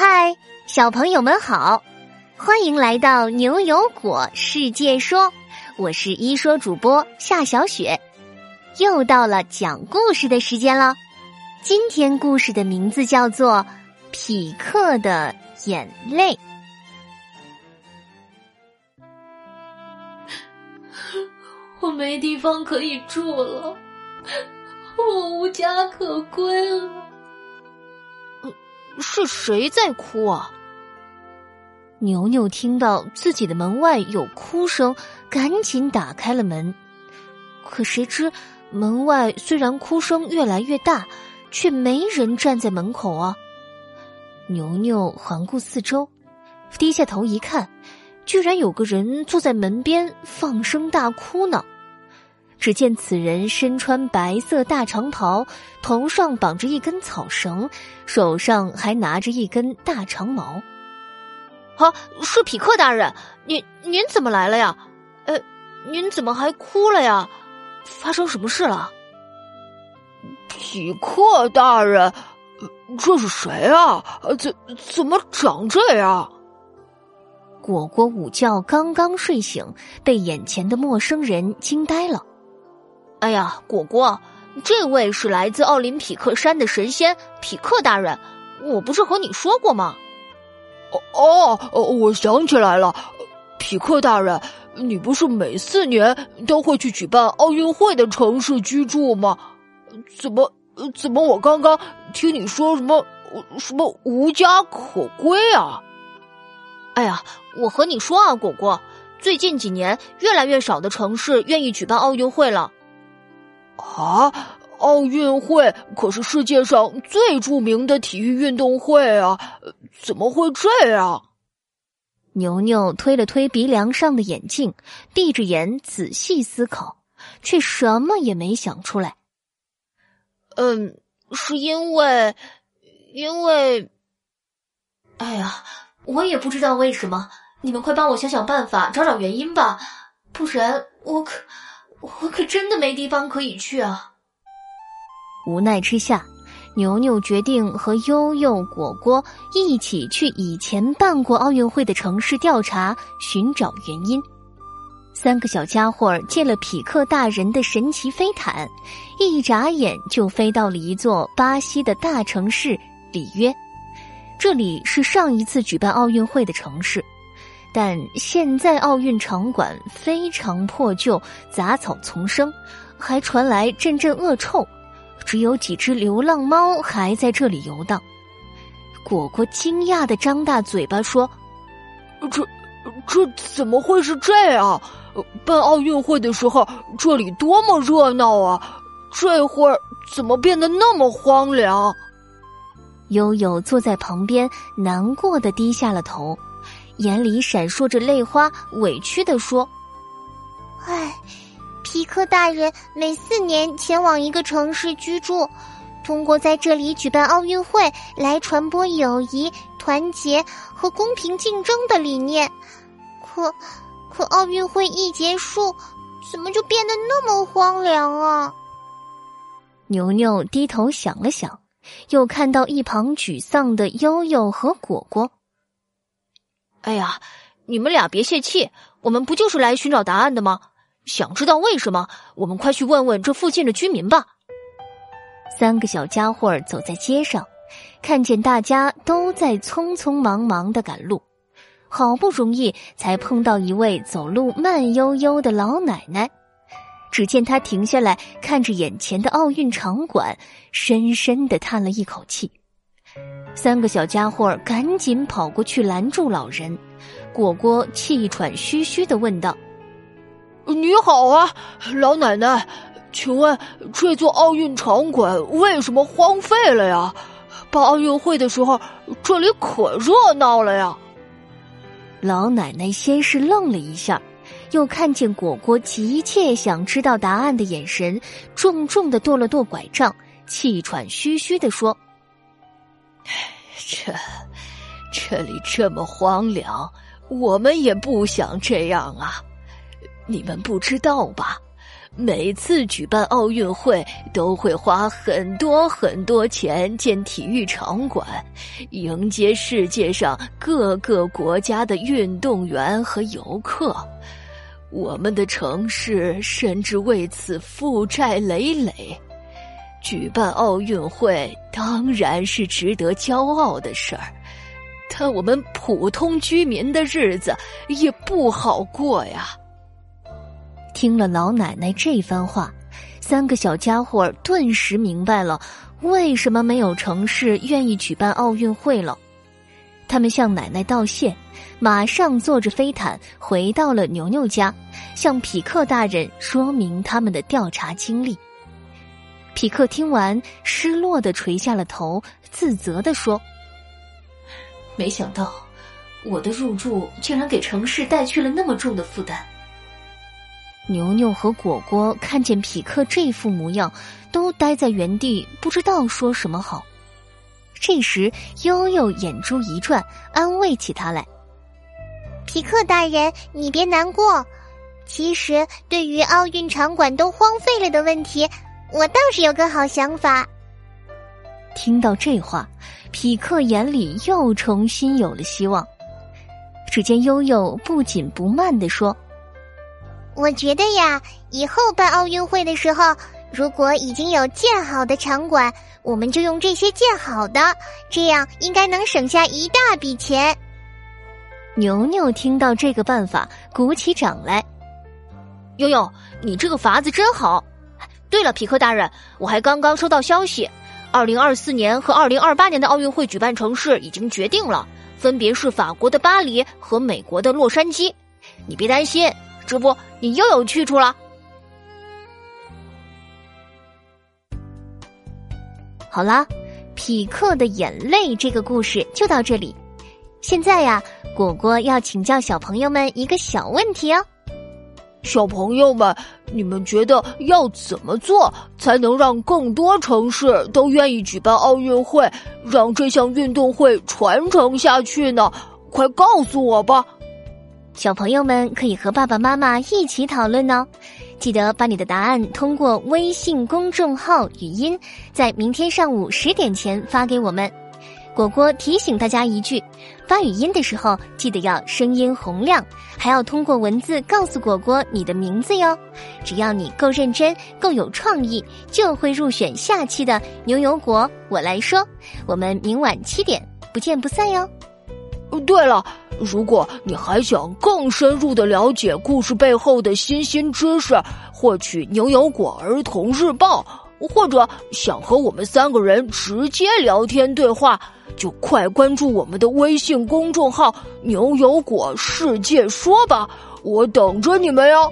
嗨，小朋友们好，欢迎来到牛油果世界说，我是一说主播夏小雪，又到了讲故事的时间了。今天故事的名字叫做《匹克的眼泪》。我没地方可以住了，我无家可归了。是谁在哭啊？牛牛听到自己的门外有哭声，赶紧打开了门。可谁知门外虽然哭声越来越大，却没人站在门口啊。牛牛环顾四周，低下头一看。居然有个人坐在门边放声大哭呢！只见此人身穿白色大长袍，头上绑着一根草绳，手上还拿着一根大长矛。啊，是匹克大人，您您怎么来了呀？呃，您怎么还哭了呀？发生什么事了？匹克大人，这是谁啊？怎怎么长这样？果果午觉刚刚睡醒，被眼前的陌生人惊呆了。哎呀，果果，这位是来自奥林匹克山的神仙匹克大人，我不是和你说过吗？哦哦，我想起来了，匹克大人，你不是每四年都会去举办奥运会的城市居住吗？怎么怎么我刚刚听你说什么什么无家可归啊？哎呀，我和你说啊，果果，最近几年越来越少的城市愿意举办奥运会了。啊，奥运会可是世界上最著名的体育运动会啊，怎么会这样？牛牛推了推鼻梁上的眼镜，闭着眼仔细思考，却什么也没想出来。嗯，是因为，因为，哎呀。我也不知道为什么，你们快帮我想想办法，找找原因吧，不然我可我可真的没地方可以去啊！无奈之下，牛牛决定和悠悠、果果一起去以前办过奥运会的城市调查，寻找原因。三个小家伙借了匹克大人的神奇飞毯，一眨眼就飞到了一座巴西的大城市里约。这里是上一次举办奥运会的城市，但现在奥运场馆非常破旧，杂草丛生，还传来阵阵恶臭，只有几只流浪猫还在这里游荡。果果惊讶的张大嘴巴说：“这，这怎么会是这样？办奥运会的时候这里多么热闹啊，这会儿怎么变得那么荒凉？”悠悠坐在旁边，难过的低下了头，眼里闪烁着泪花，委屈的说：“唉，皮克大人每四年前往一个城市居住，通过在这里举办奥运会来传播友谊、团结和公平竞争的理念。可，可奥运会一结束，怎么就变得那么荒凉啊？”牛牛低头想了想。又看到一旁沮丧的悠悠和果果。哎呀，你们俩别泄气，我们不就是来寻找答案的吗？想知道为什么，我们快去问问这附近的居民吧。三个小家伙走在街上，看见大家都在匆匆忙忙的赶路，好不容易才碰到一位走路慢悠悠的老奶奶。只见她停下来，看着眼前的奥运场馆，深深的叹了一口气。三个小家伙赶紧跑过去拦住老人。果果气喘吁吁的问道：“你好啊，老奶奶，请问这座奥运场馆为什么荒废了呀？办奥运会的时候这里可热闹了呀！”老奶奶先是愣了一下。又看见果果急切想知道答案的眼神，重重的跺了跺拐杖，气喘吁吁的说：“这，这里这么荒凉，我们也不想这样啊！你们不知道吧？每次举办奥运会都会花很多很多钱建体育场馆，迎接世界上各个国家的运动员和游客。我们的城市甚至为此负债累累。举办奥运会当然是值得骄傲的事儿，但我们普通居民的日子也不好过呀。听了老奶奶这番话，三个小家伙顿时明白了为什么没有城市愿意举办奥运会了。他们向奶奶道谢，马上坐着飞毯回到了牛牛家，向匹克大人说明他们的调查经历。匹克听完，失落的垂下了头，自责的说：“没想到，我的入住竟然给城市带去了那么重的负担。”牛牛和果果看见匹克这副模样，都呆在原地，不知道说什么好。这时，悠悠眼珠一转，安慰起他来：“匹克大人，你别难过。其实，对于奥运场馆都荒废了的问题。”我倒是有个好想法。听到这话，匹克眼里又重新有了希望。只见悠悠不紧不慢的说：“我觉得呀，以后办奥运会的时候，如果已经有建好的场馆，我们就用这些建好的，这样应该能省下一大笔钱。”牛牛听到这个办法，鼓起掌来：“悠悠，你这个法子真好。”对了，皮克大人，我还刚刚收到消息，二零二四年和二零二八年的奥运会举办城市已经决定了，分别是法国的巴黎和美国的洛杉矶。你别担心，这不，你又有去处了。好啦，匹克的眼泪这个故事就到这里。现在呀，果果要请教小朋友们一个小问题哦。小朋友们，你们觉得要怎么做才能让更多城市都愿意举办奥运会，让这项运动会传承下去呢？快告诉我吧！小朋友们可以和爸爸妈妈一起讨论哦。记得把你的答案通过微信公众号语音，在明天上午十点前发给我们。果果提醒大家一句：发语音的时候记得要声音洪亮，还要通过文字告诉果果你的名字哟。只要你够认真、够有创意，就会入选下期的牛油果。我来说，我们明晚七点不见不散哟。对了，如果你还想更深入的了解故事背后的新新知识，获取牛油果儿童日报，或者想和我们三个人直接聊天对话。就快关注我们的微信公众号“牛油果世界说”吧，我等着你们哟。